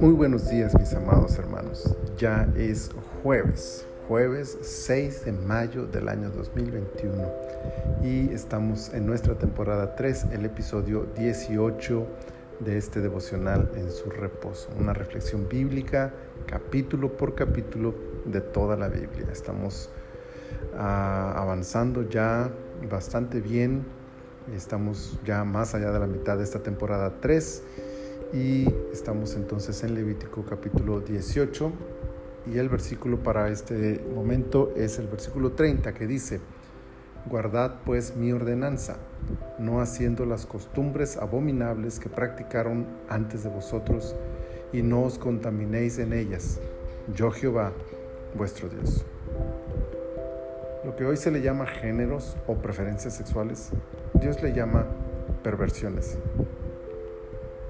Muy buenos días mis amados hermanos. Ya es jueves, jueves 6 de mayo del año 2021 y estamos en nuestra temporada 3, el episodio 18 de este devocional en su reposo. Una reflexión bíblica capítulo por capítulo de toda la Biblia. Estamos ah, avanzando ya bastante bien. Estamos ya más allá de la mitad de esta temporada 3 y estamos entonces en Levítico capítulo 18 y el versículo para este momento es el versículo 30 que dice, Guardad pues mi ordenanza, no haciendo las costumbres abominables que practicaron antes de vosotros, y no os contaminéis en ellas. Yo Jehová, vuestro Dios. Lo que hoy se le llama géneros o preferencias sexuales, Dios le llama perversiones.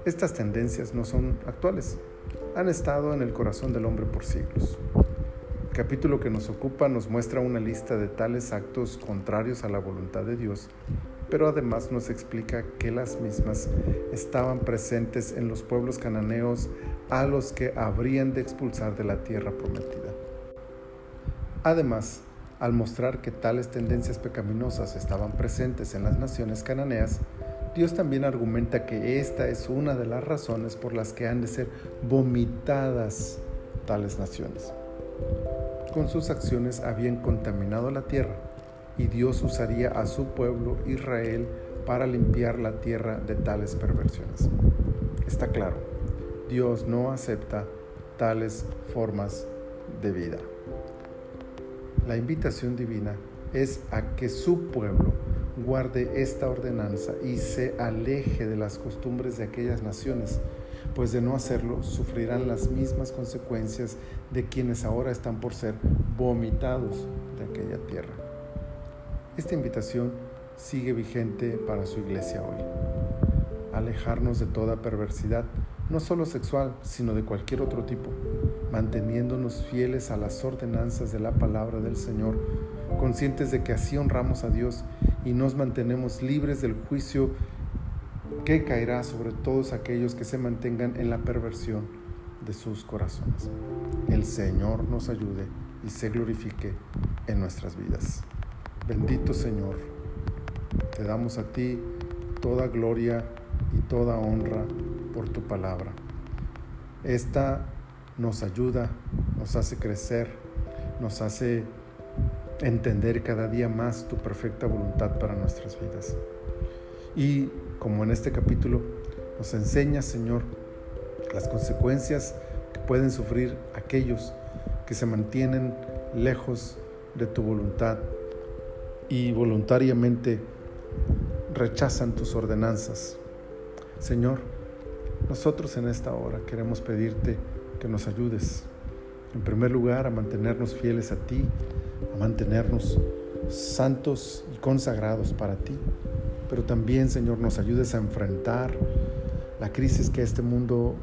Estas tendencias no son actuales, han estado en el corazón del hombre por siglos. El capítulo que nos ocupa nos muestra una lista de tales actos contrarios a la voluntad de Dios, pero además nos explica que las mismas estaban presentes en los pueblos cananeos a los que habrían de expulsar de la tierra prometida. Además, al mostrar que tales tendencias pecaminosas estaban presentes en las naciones cananeas, Dios también argumenta que esta es una de las razones por las que han de ser vomitadas tales naciones con sus acciones habían contaminado la tierra y Dios usaría a su pueblo Israel para limpiar la tierra de tales perversiones. Está claro, Dios no acepta tales formas de vida. La invitación divina es a que su pueblo guarde esta ordenanza y se aleje de las costumbres de aquellas naciones pues de no hacerlo sufrirán las mismas consecuencias de quienes ahora están por ser vomitados de aquella tierra. Esta invitación sigue vigente para su iglesia hoy. Alejarnos de toda perversidad, no solo sexual, sino de cualquier otro tipo, manteniéndonos fieles a las ordenanzas de la palabra del Señor, conscientes de que así honramos a Dios y nos mantenemos libres del juicio que caerá sobre todos aquellos que se mantengan en la perversión de sus corazones. El Señor nos ayude y se glorifique en nuestras vidas. Bendito Señor, te damos a ti toda gloria y toda honra por tu palabra. Esta nos ayuda, nos hace crecer, nos hace entender cada día más tu perfecta voluntad para nuestras vidas. Y como en este capítulo, nos enseña, Señor, las consecuencias que pueden sufrir aquellos que se mantienen lejos de tu voluntad y voluntariamente rechazan tus ordenanzas. Señor, nosotros en esta hora queremos pedirte que nos ayudes, en primer lugar, a mantenernos fieles a ti, a mantenernos santos y consagrados para ti. Pero también, Señor, nos ayudes a enfrentar la crisis que este mundo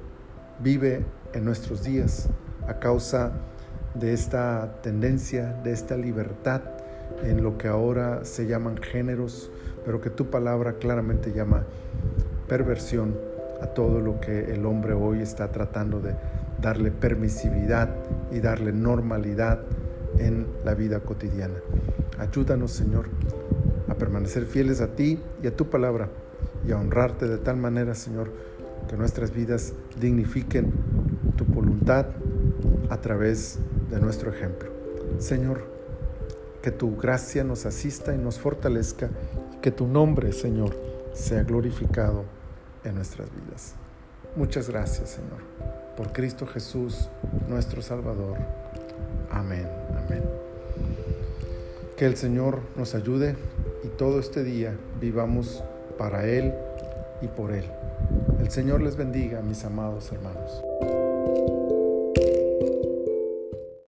vive en nuestros días a causa de esta tendencia, de esta libertad en lo que ahora se llaman géneros, pero que tu palabra claramente llama perversión a todo lo que el hombre hoy está tratando de darle permisividad y darle normalidad en la vida cotidiana. Ayúdanos, Señor, a permanecer fieles a ti y a tu palabra y a honrarte de tal manera, Señor, que nuestras vidas dignifiquen tu voluntad a través de nuestro ejemplo. Señor, que tu gracia nos asista y nos fortalezca y que tu nombre, Señor, sea glorificado en nuestras vidas. Muchas gracias, Señor, por Cristo Jesús, nuestro Salvador. Amén, amén. Que el Señor nos ayude y todo este día vivamos para Él y por Él. El Señor les bendiga, mis amados hermanos.